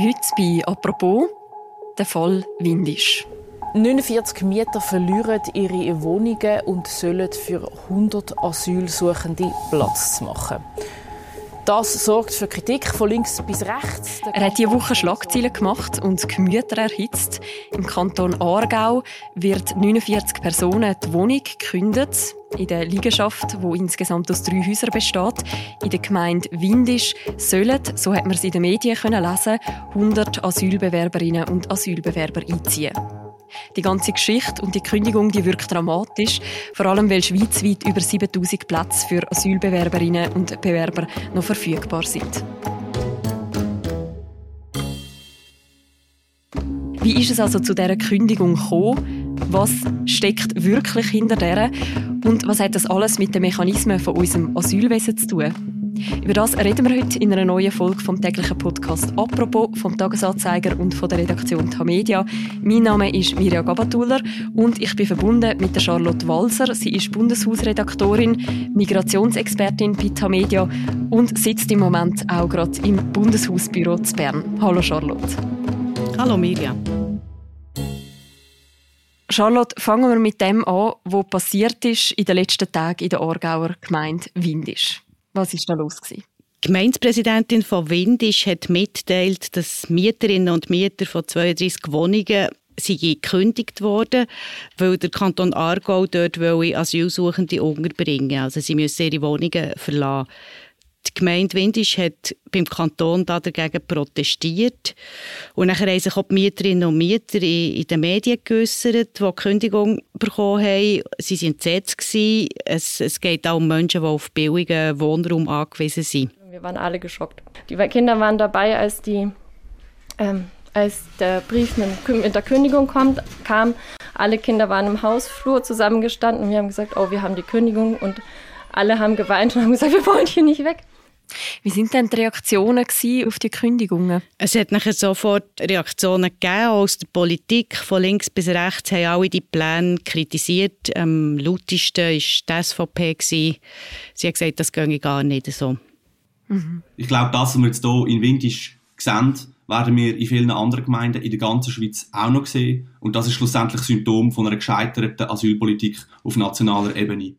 Heute bei «Apropos» der Fall Windisch. 49 Mieter verlieren ihre Wohnungen und sollen für 100 Asylsuchende Platz machen. Das sorgt für Kritik von links bis rechts. Er hat diese Woche Schlagzeilen gemacht und Gemüter erhitzt. Im Kanton Aargau wird 49 Personen die Wohnung gekündigt. In der Liegenschaft, die insgesamt aus drei Häusern besteht, in der Gemeinde Windisch, sollen, so hat man es in den Medien lesen 100 Asylbewerberinnen und Asylbewerber einziehen. Die ganze Geschichte und die Kündigung die wirkt dramatisch, vor allem weil schweizweit über 7000 Plätze für Asylbewerberinnen und Bewerber noch verfügbar sind. Wie ist es also zu dieser Kündigung gekommen? Was steckt wirklich hinter der? Und was hat das alles mit den Mechanismen von unserem Asylwesen zu tun? Über das reden wir heute in einer neuen Folge vom täglichen Podcast «Apropos» vom Tagesanzeiger und von der Redaktion Tamedia. Mein Name ist Mirja Gabatuller und ich bin verbunden mit der Charlotte Walser. Sie ist Bundeshausredaktorin, Migrationsexpertin bei Tamedia und sitzt im Moment auch gerade im Bundeshausbüro zu Bern. Hallo Charlotte. Hallo Mirja. Charlotte, fangen wir mit dem an, was passiert ist in den letzten Tagen in der Aargauer Gemeinde Windisch. Was ist da los gewesen? Die Gemeindepräsidentin von Windisch hat mitteilt, dass Mieterinnen und Mieter von 32 Wohnungen sie gekündigt worden, weil der Kanton Aargau dort Asylsuchende unterbringen Also sie müssen ihre Wohnungen verlassen. Die Gemeinde Windisch hat beim Kanton dagegen protestiert. Und dann haben sich auch die Mieterinnen und Mieter in, in den Medien geäussert, die, die Kündigung bekommen haben. Sie waren entsetzt. Es, es geht auch um Menschen, die auf billigen Wohnraum angewiesen sind. Wir waren alle geschockt. Die Kinder waren dabei, als, die, ähm, als der Brief mit der Kündigung kommt, kam. Alle Kinder waren im Hausflur zusammengestanden und wir haben gesagt, oh, wir haben die Kündigung und alle haben geweint und haben gesagt, wir wollen hier nicht weg. Wie sind denn die Reaktionen auf die Kündigungen? Es hat nachher sofort Reaktionen gegeben aus der Politik. Von links bis rechts haben alle die Pläne kritisiert. Am lautesten war die SVP. Sie hat gesagt, das gehe gar nicht so. Mhm. Ich glaube, das, was wir jetzt hier in Windisch sehen, werden wir in vielen anderen Gemeinden in der ganzen Schweiz auch noch sehen. Und das ist schlussendlich Symptom von einer gescheiterten Asylpolitik auf nationaler Ebene.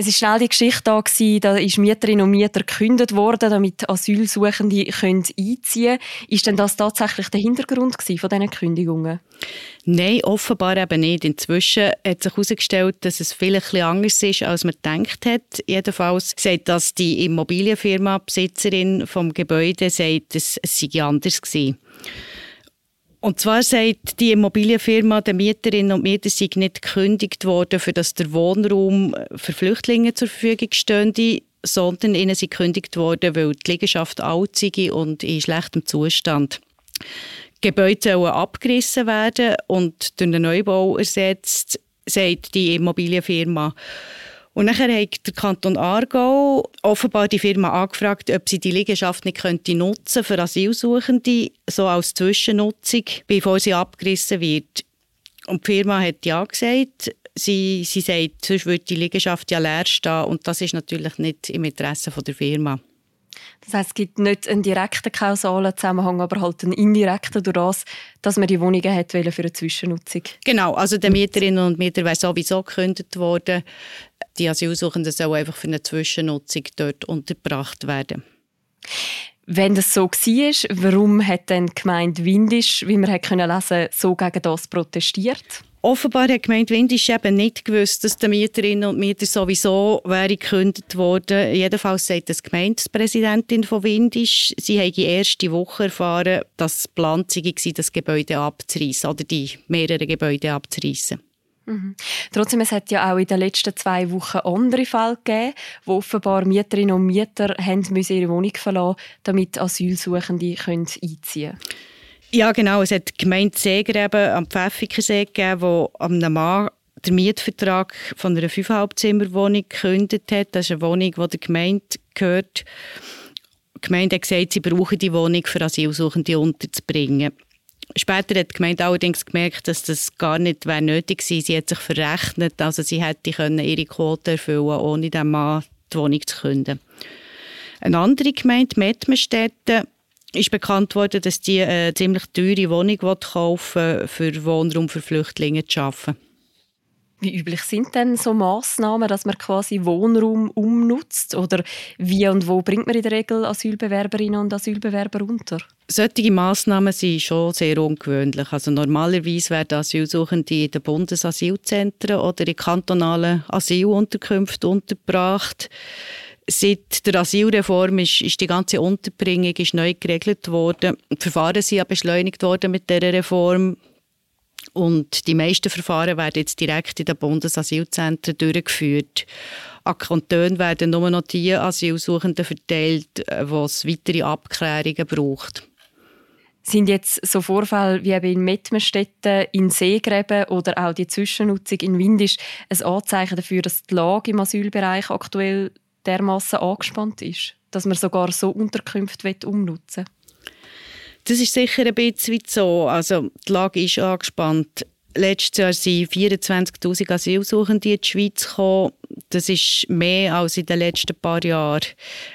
Es war schnell die Geschichte da, gewesen, da ist Mieterinnen und Mieter gekündigt worden, damit Asylsuchende können einziehen. Ist denn das tatsächlich der Hintergrund von diesen Kündigungen? Nein, offenbar eben nicht. Inzwischen hat sich herausgestellt, dass es vielleicht ein anders ist, als man gedacht hat. Jedenfalls sagt das die Immobilienfirma, Besitzerin vom Gebäude, sagt, es sei anders gewesen. Und zwar sagt die Immobilienfirma, den Mieterinnen und Mieter sei nicht gekündigt worden, für dass der Wohnraum für Flüchtlinge zur Verfügung stünde, sondern ihnen sei gekündigt worden, weil die Liegenschaft alt sei und in schlechtem Zustand. Gebäude sollen abgerissen werden und durch einen Neubau ersetzt, sagt die Immobilienfirma. Und nachher hat der Kanton Aargau offenbar die Firma angefragt, ob sie die Liegenschaft nicht könnte nutzen für Asylsuchende, so als Zwischennutzung, bevor sie abgerissen wird. Und die Firma hat ja gesagt. Sie, sie sagt, sonst würde die Liegenschaft ja leer stehen und das ist natürlich nicht im Interesse der Firma. Das heißt, es gibt nicht einen direkten kausalen Zusammenhang, aber halt einen indirekten durch das, dass man die Wohnungen hat für eine Zwischennutzung. Genau, also der Mieterinnen und Mieter wäre sowieso gekündigt worden. Die Asylsuchenden sollen einfach für eine Zwischennutzung dort untergebracht werden. Wenn das so war, warum hat dann die Gemeinde Windisch, wie man lesen konnte, so gegen das protestiert? Offenbar hat die Gemeinde Windisch eben nicht gewusst, dass die Mieterinnen und Mieter sowieso gekündigt worden. Jedenfalls sagt die Gemeindepräsidentin von Windisch, sie habe die erste Woche erfahren, dass es geplant war, das Gebäude abzureißen oder die mehreren Gebäude abzureißen. Mhm. Trotzdem, es hat ja auch in den letzten zwei Wochen andere Fälle gegeben, wo offenbar Mieterinnen und Mieter müssen ihre Wohnung verlassen damit Asylsuchende können einziehen können. Ja, genau. Es hat die Gemeinde Seeger am Pfäffikersee gegeben, wo am Mann den Mietvertrag von einer 5,5 Zimmerwohnung gekündigt hat. Das ist eine Wohnung, die der Gemeinde gehört. Die Gemeinde hat gesagt, sie brauchen die Wohnung für Asylsuchende unterzubringen. Später hat die Gemeinde allerdings gemerkt, dass das gar nicht nötig gewesen. Sie hat sich verrechnet, also sie hätte ihre Quote erfüllen ohne dem Mann die Wohnung zu künden. Eine andere Gemeinde, Mettmerstetten, ist bekannt worden, dass die eine ziemlich teure Wohnung kaufen will, für Wohnraum für Flüchtlinge zu schaffen. Wie üblich sind denn so Massnahmen, dass man quasi Wohnraum umnutzt? Oder wie und wo bringt man in der Regel Asylbewerberinnen und Asylbewerber unter? Solche Massnahmen sind schon sehr ungewöhnlich. Also normalerweise werden Asylsuchende in den Bundesasylzentren oder in kantonalen Asylunterkünften untergebracht. Seit der Asylreform ist, ist die ganze Unterbringung ist neu geregelt worden. Die Verfahren sind ja beschleunigt worden mit dieser Reform. Und die meisten Verfahren werden jetzt direkt in den Bundesasylzentren durchgeführt. An Kantonen werden nur noch die Asylsuchenden verteilt, äh, wo es weitere Abklärungen braucht. Sind jetzt so Vorfälle wie eben in Mettmerstetten, in Seegräben oder auch die Zwischennutzung in Windisch ein Anzeichen dafür, dass die Lage im Asylbereich aktuell dermaßen angespannt ist, dass man sogar so Unterkünfte umnutzen will? Das ist sicher ein bisschen so. Also die Lage ist angespannt. Letztes Jahr sind 24'000 Asylsuchende in die Schweiz gekommen. Das ist mehr als in den letzten paar Jahren.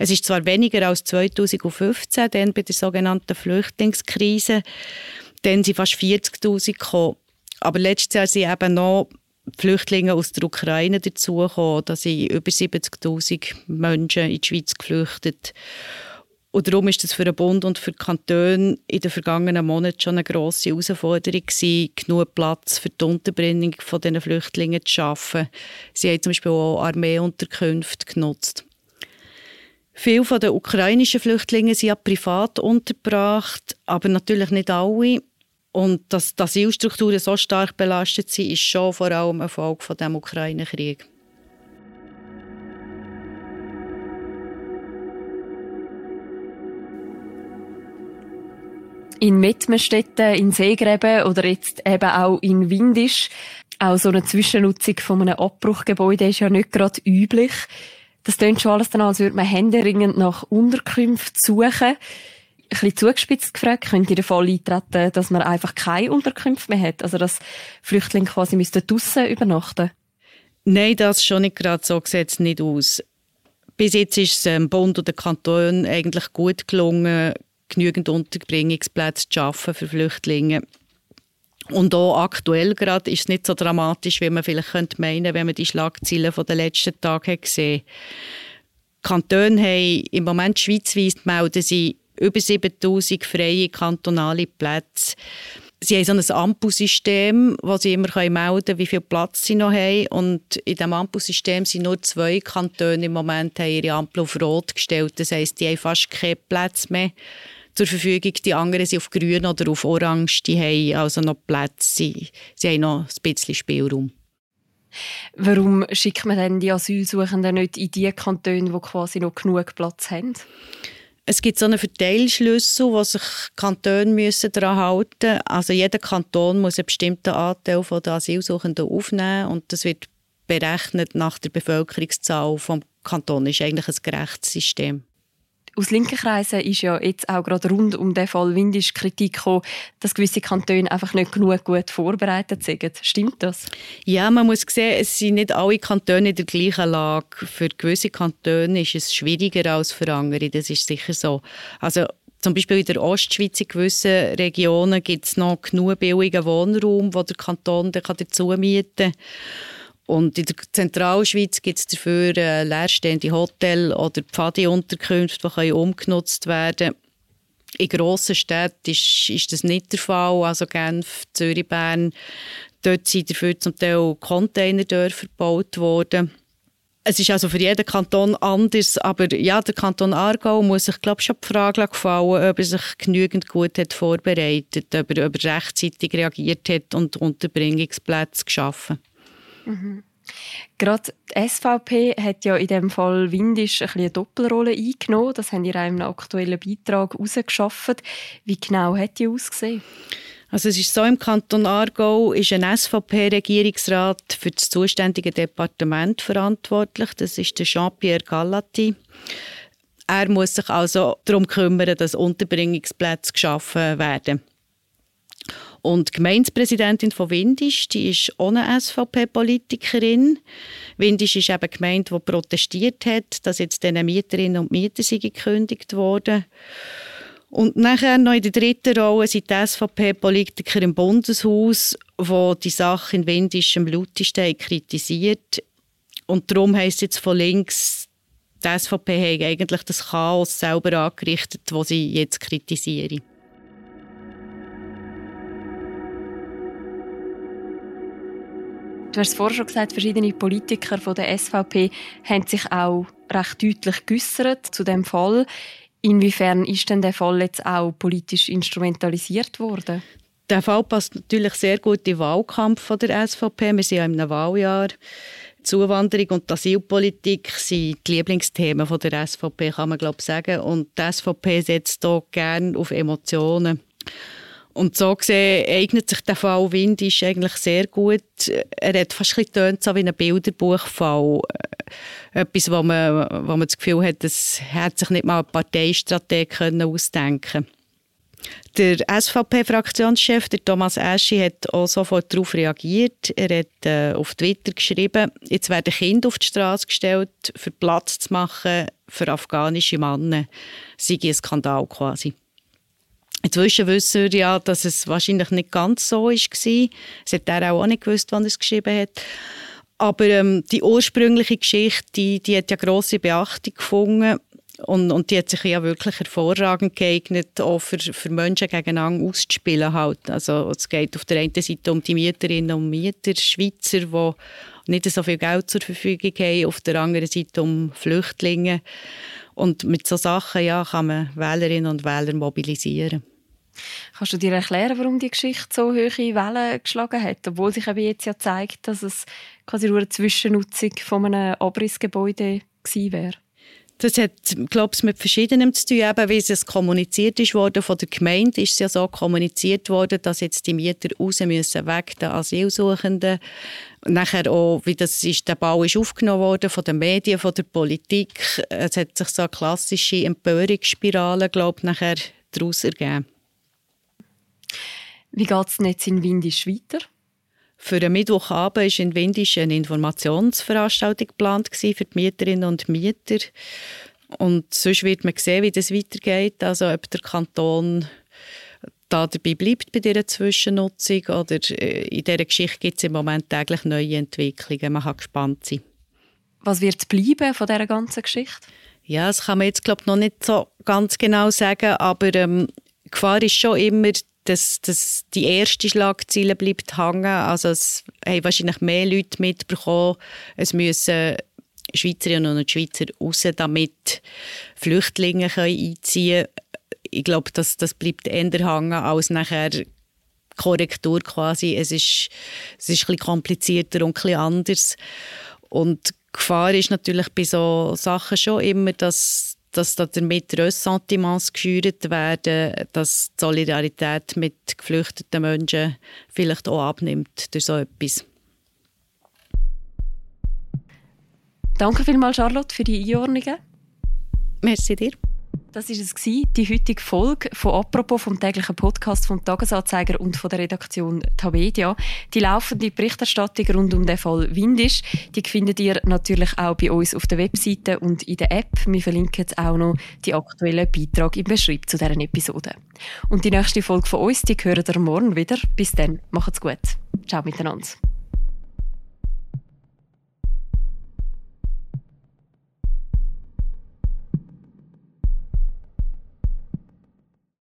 Es ist zwar weniger als 2015, dann bei der sogenannten Flüchtlingskrise. Dann sind fast 40'000 gekommen. Aber letztes Jahr sind eben noch Flüchtlinge aus der Ukraine dazugekommen. Da sind über 70'000 Menschen in die Schweiz geflüchtet. Und darum ist es für den Bund und für die Kantone in den vergangenen Monaten schon eine grosse Herausforderung gewesen, genug Platz für die Unterbringung von diesen Flüchtlingen zu schaffen. Sie haben zum Beispiel auch Armeeunterkünfte genutzt. Viele den ukrainischen Flüchtlingen sind ja privat untergebracht, aber natürlich nicht alle. Und dass die Asylstrukturen so stark belastet sind, ist schon vor allem ein Erfolg von dem Ukraine-Krieg. In Mettmerstetten, in Seegräben oder jetzt eben auch in Windisch. Auch so eine Zwischennutzung von einem Abbruchgebäude ist ja nicht gerade üblich. Das klingt schon alles dann, als würde man händeringend nach Unterkünften suchen. Ein bisschen zugespitzt gefragt, könnte der Fall eintreten, dass man einfach keine Unterkünfte mehr hat? Also, dass Flüchtlinge quasi draussen übernachten Nein, das schon nicht gerade so es nicht aus. Bis jetzt ist es dem Bund und den Kanton eigentlich gut gelungen, genügend Unterbringungsplätze zu schaffen für Flüchtlinge. Und auch aktuell gerade ist es nicht so dramatisch, wie man vielleicht könnte meinen, wenn man die Schlagzeilen der letzten Tage gesehen Kantone haben im Moment schweizweit melden sie über 7000 freie kantonale Plätze. Sie haben so ein Ampelsystem, wo sie immer melden können, wie viel Platz sie noch haben. Und in diesem Ampelsystem sind nur zwei Kantone im Moment haben ihre Ampel auf Rot gestellt. Das heisst, die haben fast keinen Platz mehr zur Verfügung. Die anderen sind auf grün oder auf orange. Die haben also noch Plätze. Sie, haben noch ein bisschen Spielraum. Warum schickt man denn die Asylsuchenden nicht in die Kantone, die quasi noch genug Platz haben? Es gibt so einen Verteilschlüssel, wo sich Kantone müssen daran halten müssen. Also jeder Kanton muss einen bestimmten Anteil der Asylsuchenden aufnehmen und das wird berechnet nach der Bevölkerungszahl des Kantons. Das ist eigentlich ein gerechtes System. Aus linken Kreisen ist ja jetzt auch gerade rund um den Fall Windisch Kritik gekommen, dass gewisse Kantone einfach nicht genug gut vorbereitet sind. Stimmt das? Ja, man muss sehen, es sind nicht alle Kantone in der gleichen Lage. Für gewisse Kantone ist es schwieriger als für andere, das ist sicher so. Also zum Beispiel in der Ostschweiz in gewissen Regionen gibt es noch genug billigen Wohnraum, wo der Kanton dazu mieten kann. Und in der Zentralschweiz gibt es dafür äh, leerstehende Hotels oder Pfadi-Unterkünfte, die können umgenutzt werden In grossen Städten ist, ist das nicht der Fall. Also Genf, Zürich, Bern. Dort sind dafür zum Teil Containerdörfer gebaut worden. Es ist also für jeden Kanton anders, aber ja, der Kanton Aargau muss sich, glaube schon die Frage gefallen, ob er sich genügend gut hat vorbereitet, ob ob er rechtzeitig reagiert hat und Unterbringungsplätze geschaffen. Mhm. Gerade die SVP hat ja in dem Fall Windisch ein eine Doppelrolle eingenommen. Das haben ihr in einem aktuellen Beitrag herausgeschafft. Wie genau hat die ausgesehen? Also es ist so, im Kanton Aargau ist ein SVP-Regierungsrat für das zuständige Departement verantwortlich. Das ist der Jean-Pierre Gallati. Er muss sich also darum kümmern, dass Unterbringungsplätze geschaffen werden. Und die Gemeindepräsidentin von Windisch, die ist ohne SVP-Politikerin. Windisch ist eben eine Gemeinde, die protestiert hat, dass jetzt diesen Mieterinnen und Mietern gekündigt wurden. Und nachher noch in der dritten Rolle sind die SVP-Politiker im Bundeshaus, die die Sache in Windisch am lautesten kritisiert. Und darum heisst jetzt von links, die SVP hat eigentlich das Chaos selber angerichtet, das sie jetzt kritisieren. Du hast es vorher schon gesagt, verschiedene Politiker von der SVP haben sich auch recht deutlich geäußert zu dem Fall. Inwiefern ist denn der Fall jetzt auch politisch instrumentalisiert worden? Der Fall passt natürlich sehr gut in den Wahlkampf der SVP. Wir sind ja einem Wahljahr. Zuwanderung und Asylpolitik sind die Lieblingsthemen der SVP, kann man glaube sagen. Und die SVP setzt hier gerne auf Emotionen. Und so gesehen eignet sich der Fall Windisch eigentlich sehr gut. Er hat fast ein bisschen so wie ein Bilderbuchfall. Etwas, wo man, wo man das Gefühl hat, das hat sich nicht mal ein Parteistrategie ausdenken können. Der SVP-Fraktionschef, Thomas Eschi, hat auch sofort darauf reagiert. Er hat äh, auf Twitter geschrieben, jetzt werden Kinder auf die Straße gestellt, für Platz zu machen für afghanische Männer. Sei ein Skandal quasi. Inzwischen wissen wir ja, dass es wahrscheinlich nicht ganz so war. Es hat er auch nicht gewusst, wann er es geschrieben hat. Aber ähm, die ursprüngliche Geschichte, die, die hat ja grosse Beachtung gefunden. Und, und die hat sich ja wirklich hervorragend geeignet, auch für, für Menschen gegeneinander auszuspielen. Halt. Also, es geht auf der einen Seite um die Mieterinnen und Mieter, Schweizer, die nicht so viel Geld zur Verfügung haben, auf der anderen Seite um Flüchtlinge. Und mit solchen Sachen ja, kann man Wählerinnen und Wähler mobilisieren. Kannst du dir erklären, warum die Geschichte so hohe Wellen geschlagen hat, obwohl sich jetzt ja zeigt, dass es quasi nur eine Zwischennutzung von einem Abrissgebäude gewesen wäre? Das hat, glaube ich, mit Verschiedenem zu tun. Eben, wie es kommuniziert ist worden von der Gemeinde, ist es ja so kommuniziert worden, dass jetzt die Mieter raus müssen, weg der Asylsuchenden. Nachher auch, wie das ist, der Bau ist aufgenommen worden von den Medien, von der Politik. Es hat sich so eine klassische Empörungsspirale, glaube ich, nachher daraus ergeben. Wie geht es jetzt in Windisch weiter? Für den Mittwochabend ist in Windisch eine Informationsveranstaltung geplant für die Mieterinnen und Mieter. Und sonst wird man sehen, wie das weitergeht. Also ob der Kanton da dabei bleibt bei dieser Zwischennutzung oder äh, in dieser Geschichte gibt es im Moment täglich neue Entwicklungen. Man kann gespannt sein. Was wird bleiben von dieser ganzen Geschichte? Ja, das kann man jetzt glaube noch nicht so ganz genau sagen, aber ähm, die Gefahr ist schon immer, dass, dass die erste Schlagzeile bleibt hängen. Also es haben wahrscheinlich mehr Leute mitbekommen, es müssen Schweizerinnen und Schweizer raus, damit Flüchtlinge können einziehen können. Ich glaube, das, das bleibt eher hängen als nachher Korrektur quasi. Es ist, es ist ein bisschen komplizierter und ein bisschen anders. Und die Gefahr ist natürlich bei so Sachen schon immer, dass dass damit Ressentiments geschürt werden, dass die Solidarität mit geflüchteten Menschen vielleicht auch abnimmt durch so etwas. Danke vielmals, Charlotte, für die Einordnungen. Merci dir. Das war es, die heutige Folge von «Apropos» vom täglichen Podcast vom Tagesanzeiger und von der Redaktion Tamedia. Die laufende Berichterstattung rund um den Fall Windisch, die findet ihr natürlich auch bei uns auf der Webseite und in der App. Wir verlinken jetzt auch noch die aktuellen Beiträge im Beschreib zu deren Episode. Und die nächste Folge von uns, die hören ihr morgen wieder. Bis dann, macht's gut. Ciao miteinander.